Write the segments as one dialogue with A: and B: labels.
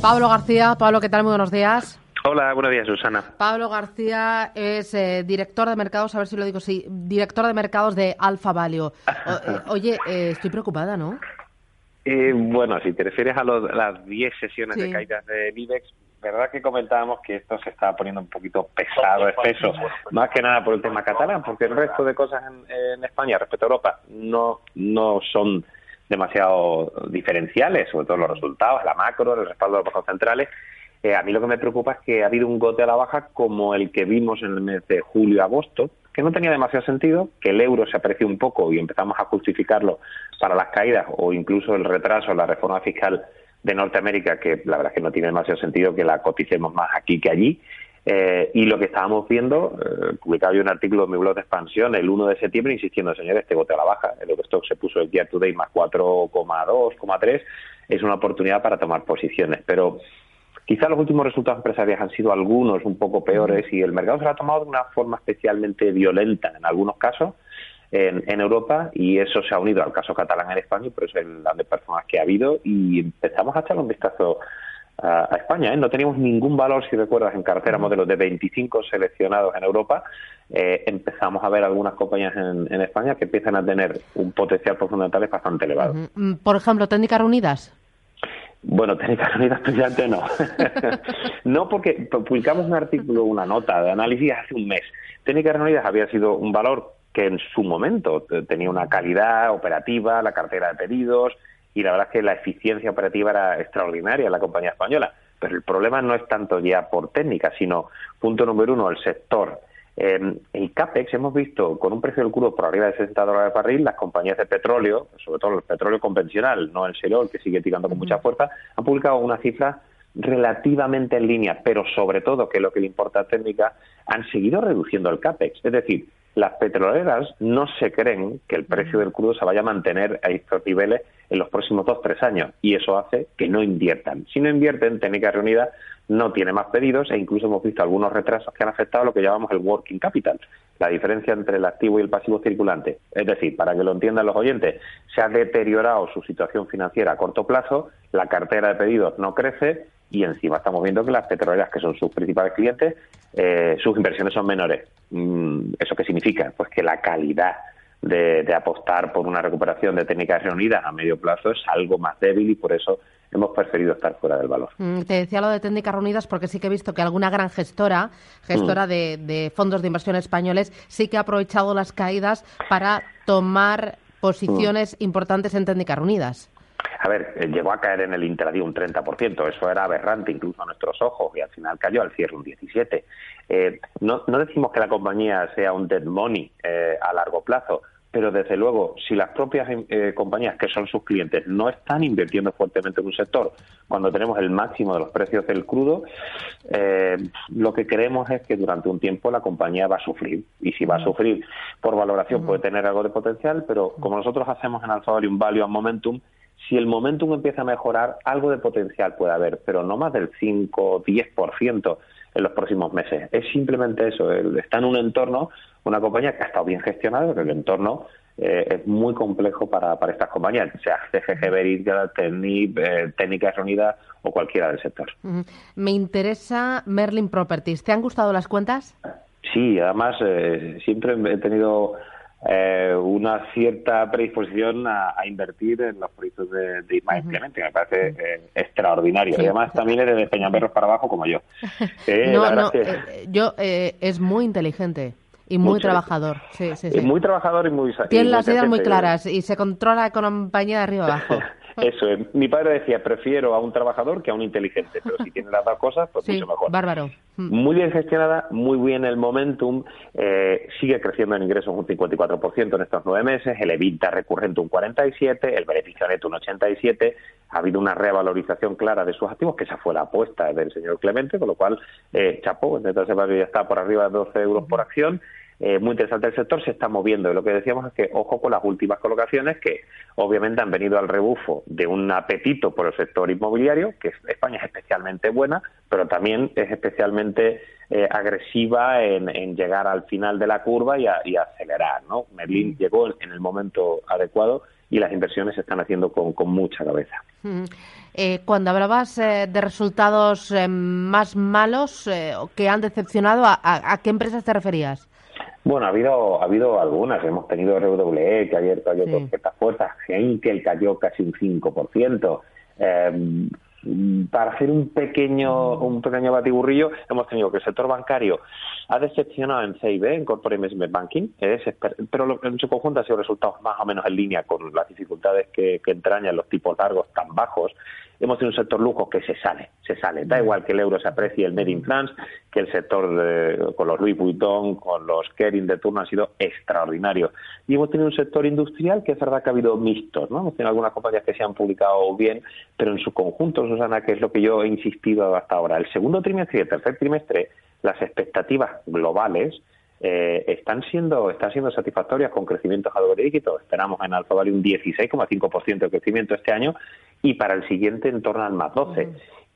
A: Pablo García. Pablo, ¿qué tal? Muy buenos días.
B: Hola, buenos días, Susana.
A: Pablo García es eh, director de mercados, a ver si lo digo sí, director de mercados de Alfa Valio. Eh, oye, eh, estoy preocupada, ¿no?
B: bueno, si te refieres a, las 10 sesiones de caídas de IBEX, verdad que comentábamos que esto se estaba poniendo un poquito pesado, espeso, más que nada por el tema catalán, porque el resto de cosas en, España respecto a Europa no, no son demasiado diferenciales, sobre todo los resultados, la macro, el respaldo de los bancos centrales. Eh, a mí lo que me preocupa es que ha habido un gote a la baja como el que vimos en el mes de julio-agosto, que no tenía demasiado sentido, que el euro se apreció un poco y empezamos a justificarlo para las caídas o incluso el retraso en la reforma fiscal de Norteamérica, que la verdad es que no tiene demasiado sentido que la coticemos más aquí que allí. Eh, y lo que estábamos viendo, eh, publicado yo un artículo en mi blog de expansión el 1 de septiembre insistiendo, señores, este bote a la baja. El Eurostock se puso el year today más 4,2,3. Es una oportunidad para tomar posiciones. Pero quizá los últimos resultados empresariales han sido algunos un poco peores y el mercado se lo ha tomado de una forma especialmente violenta en algunos casos en, Europa y eso se ha unido al caso catalán en España por eso el de personas que ha habido y empezamos a echarle un vistazo a, España. ¿eh? No teníamos ningún valor, si recuerdas, en cartera modelos de 25 seleccionados en Europa. Eh, empezamos a ver algunas compañías en, España que empiezan a tener un potencial por fundamentales bastante elevado.
A: Mm, por ejemplo, técnicas reunidas.
B: Bueno, técnicas reunidas precisamente no. no porque publicamos un artículo, una nota de análisis hace un mes. Técnicas reunidas había sido un valor que en su momento tenía una calidad operativa, la cartera de pedidos y la verdad es que la eficiencia operativa era extraordinaria en la compañía española. Pero el problema no es tanto ya por técnica, sino, punto número uno, el sector. Eh, el CAPEX hemos visto con un precio del crudo por arriba de 60 dólares de barril, las compañías de petróleo, sobre todo el petróleo convencional, no el el que sigue tirando con mucha fuerza, han publicado una cifra relativamente en línea, pero sobre todo, que lo que le importa a técnica, han seguido reduciendo el CAPEX. Es decir, las petroleras no se creen que el precio del crudo se vaya a mantener a estos niveles en los próximos dos tres años y eso hace que no inviertan. Si no invierten, Técnica Reunida no tiene más pedidos e incluso hemos visto algunos retrasos que han afectado lo que llamamos el working capital, la diferencia entre el activo y el pasivo circulante. Es decir, para que lo entiendan los oyentes, se ha deteriorado su situación financiera a corto plazo, la cartera de pedidos no crece y encima estamos viendo que las petroleras, que son sus principales clientes, eh, sus inversiones son menores. Mm, ¿Eso qué significa? Pues que la calidad de, apostar por una recuperación de técnicas reunidas a medio plazo es algo más débil y por eso hemos preferido estar fuera del valor.
A: Mm, te decía lo de técnicas reunidas porque sí que he visto que alguna gran gestora, gestora mm. de, de, fondos de inversión españoles, sí que ha aprovechado las caídas para tomar posiciones importantes en técnicas reunidas.
B: A ver, eh, llegó a caer en el intradía un 30%, eso era aberrante incluso a nuestros ojos y al final cayó al cierre un 17%. Eh, no, no, decimos que la compañía sea un dead money eh, a largo plazo, pero desde luego, si las propias compañías que son sus clientes no están invirtiendo fuertemente en un sector, cuando tenemos el máximo de los precios del crudo, lo que creemos es que durante un tiempo la compañía va a sufrir. Y si va a sufrir por valoración puede tener algo de potencial, pero como nosotros hacemos en Alfa un value and momentum, si el momentum empieza a mejorar, algo de potencial puede haber, pero no más del 5 o 10% en los próximos meses. Es simplemente eso, está en un entorno, una compañía que ha estado bien gestionada, pero el entorno eh, es muy complejo para, para estas compañías, sea CGG Veritas, eh, Técnicas Reunidas o cualquiera del sector.
A: Me interesa Merlin Properties. ¿Te han gustado las cuentas?
B: Sí, además eh, siempre he tenido eh, una cierta predisposición a, invertir en los proyectos de, de Ismael Clemente, me parece eh, extraordinario. Y además también eres de Peñaperros para abajo como yo.
A: Eh, no, no, yo es muy inteligente. Y muy trabajador, sí, sí,
B: Muy trabajador y muy...
A: Tiene las ideas muy claras y se controla la compañía de arriba abajo.
B: Eso es. Mi padre decía, prefiero a un trabajador que a un inteligente, pero si tiene las dos cosas, pues mucho mejor.
A: Bárbaro.
B: Muy bien gestionada, muy bien el momentum, eh, sigue creciendo en ingresos un 54% en estos nueve meses, el EBITDA recurrente un 47%, el beneficio neto un 87%, ha habido una revalorización clara de sus activos, que esa fue la apuesta del señor Clemente, con lo cual, eh, chapó, entonces ya está por arriba de 12 euros por acción, eh, muy interesante el sector, se está moviendo. Y lo que decíamos es que, ojo con las últimas colocaciones, que obviamente han venido al rebufo de un apetito por el sector inmobiliario, que España es especialmente buena, pero también es especialmente eh, agresiva en, llegar al final de la curva y, acelerar. ¿no? Merlin mm. llegó en el momento adecuado y las inversiones se están haciendo con, mucha cabeza.
A: Mm. Eh, cuando hablabas de resultados más malos que han decepcionado, ¿a, qué empresas te referías?
B: Bueno, ha habido, ha habido algunas. Hemos tenido RWE, que ayer cayó sí. con ciertas fuerzas. Henkel cayó casi un 5%. Eh, para hacer un pequeño un pequeño batiburrillo, hemos tenido que el sector bancario ha decepcionado en CIB, en Corporate Investment Banking, pero en su conjunto ha sido resultados más o menos en línea con las dificultades que, que entrañan los tipos largos tan bajos hemos tenido un sector lujo que se sale, se sale. Da igual que el euro se aprecie el Made in France, que el sector de, con los Louis Vuitton, con los Kering de turno ha sido extraordinario. Y hemos tenido un sector industrial que es verdad que ha habido mixtos, ¿no? Hemos tenido algunas compañías que se han publicado bien, pero en su conjunto, Susana, que es lo que yo he insistido hasta ahora, el segundo trimestre y el tercer trimestre, las expectativas globales eh, están siendo están siendo satisfactorias con crecimientos a doble dígito. Esperamos en Alfa un 16,5% de crecimiento este año y para el siguiente en torno al más 12.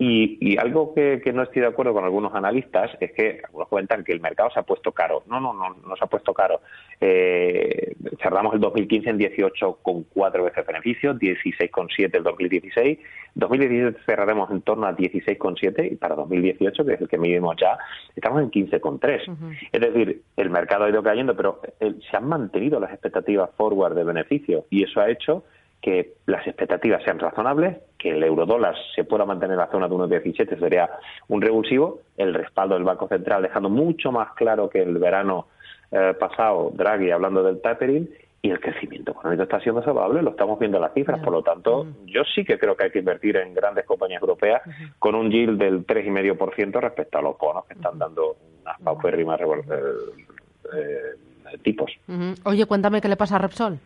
B: Y, algo que, no estoy de acuerdo con algunos analistas es que algunos comentan que el mercado se ha puesto caro. No, no, no, no se ha puesto caro. Eh, cerramos el 2015 en 18,4 veces beneficio, 16,7 el 2016. 2017 cerraremos en torno a 16,7 y para 2018, que es el que medimos ya, estamos en 15,3. Es decir, el mercado ha ido cayendo, pero eh, se han mantenido las expectativas forward de beneficio y eso ha hecho que las expectativas sean razonables, que el eurodólar se pueda mantener en la zona de 1,17 sería un revulsivo, el respaldo del Banco Central dejando mucho más claro que el verano eh, pasado Draghi hablando del tapering y el crecimiento económico está siendo saludable, lo estamos viendo en las cifras, por lo tanto, yo sí que creo que hay que invertir en grandes compañías europeas con un yield del 3,5% respecto a los bonos que están dando unas paupérrimas eh, eh, tipos.
A: Oye, cuéntame qué le pasa a Repsol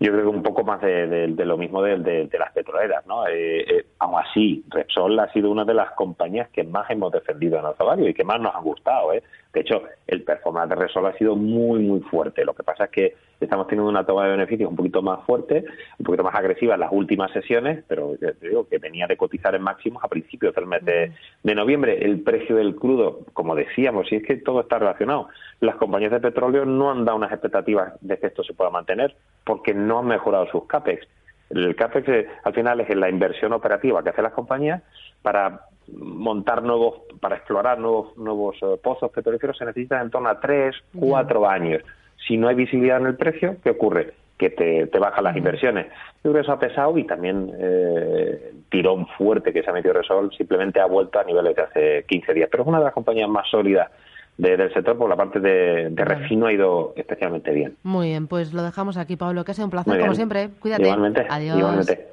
B: yo creo que un poco más de, lo mismo de, de, las petroleras, ¿no? Eh, eh, aún así, Repsol ha sido una de las compañías que más hemos defendido en el y que más nos ha gustado, ¿eh? De hecho, el performance de Repsol ha sido muy, muy fuerte. Lo que pasa es que estamos teniendo una toma de beneficios un poquito más fuerte, un poquito más agresiva en las últimas sesiones, pero te digo que venía de cotizar en máximos a principios del mes de, de noviembre. El precio del crudo, como decíamos, y es que todo está relacionado, las compañías de petróleo no han dado unas expectativas de que esto se pueda mantener porque no han mejorado sus CAPEX. El CAPEX eh, al final es la inversión operativa que hacen las compañías para montar nuevos, para explorar nuevos, nuevos eh, pozos petrolíferos se necesita en torno a tres, cuatro años. Si no hay visibilidad en el precio, ¿qué ocurre? Que te, te bajan las inversiones. Yo creo que eso ha pesado y también eh, el tirón fuerte que se ha metido Resol simplemente ha vuelto a niveles de hace 15 días. Pero es una de las compañías más sólidas del sector por la parte de, refino ha ido especialmente bien.
A: Muy bien, pues lo dejamos aquí, Pablo, que ha sido un placer, como siempre. Cuídate.
B: Igualmente.
A: Adiós.
B: Igualmente.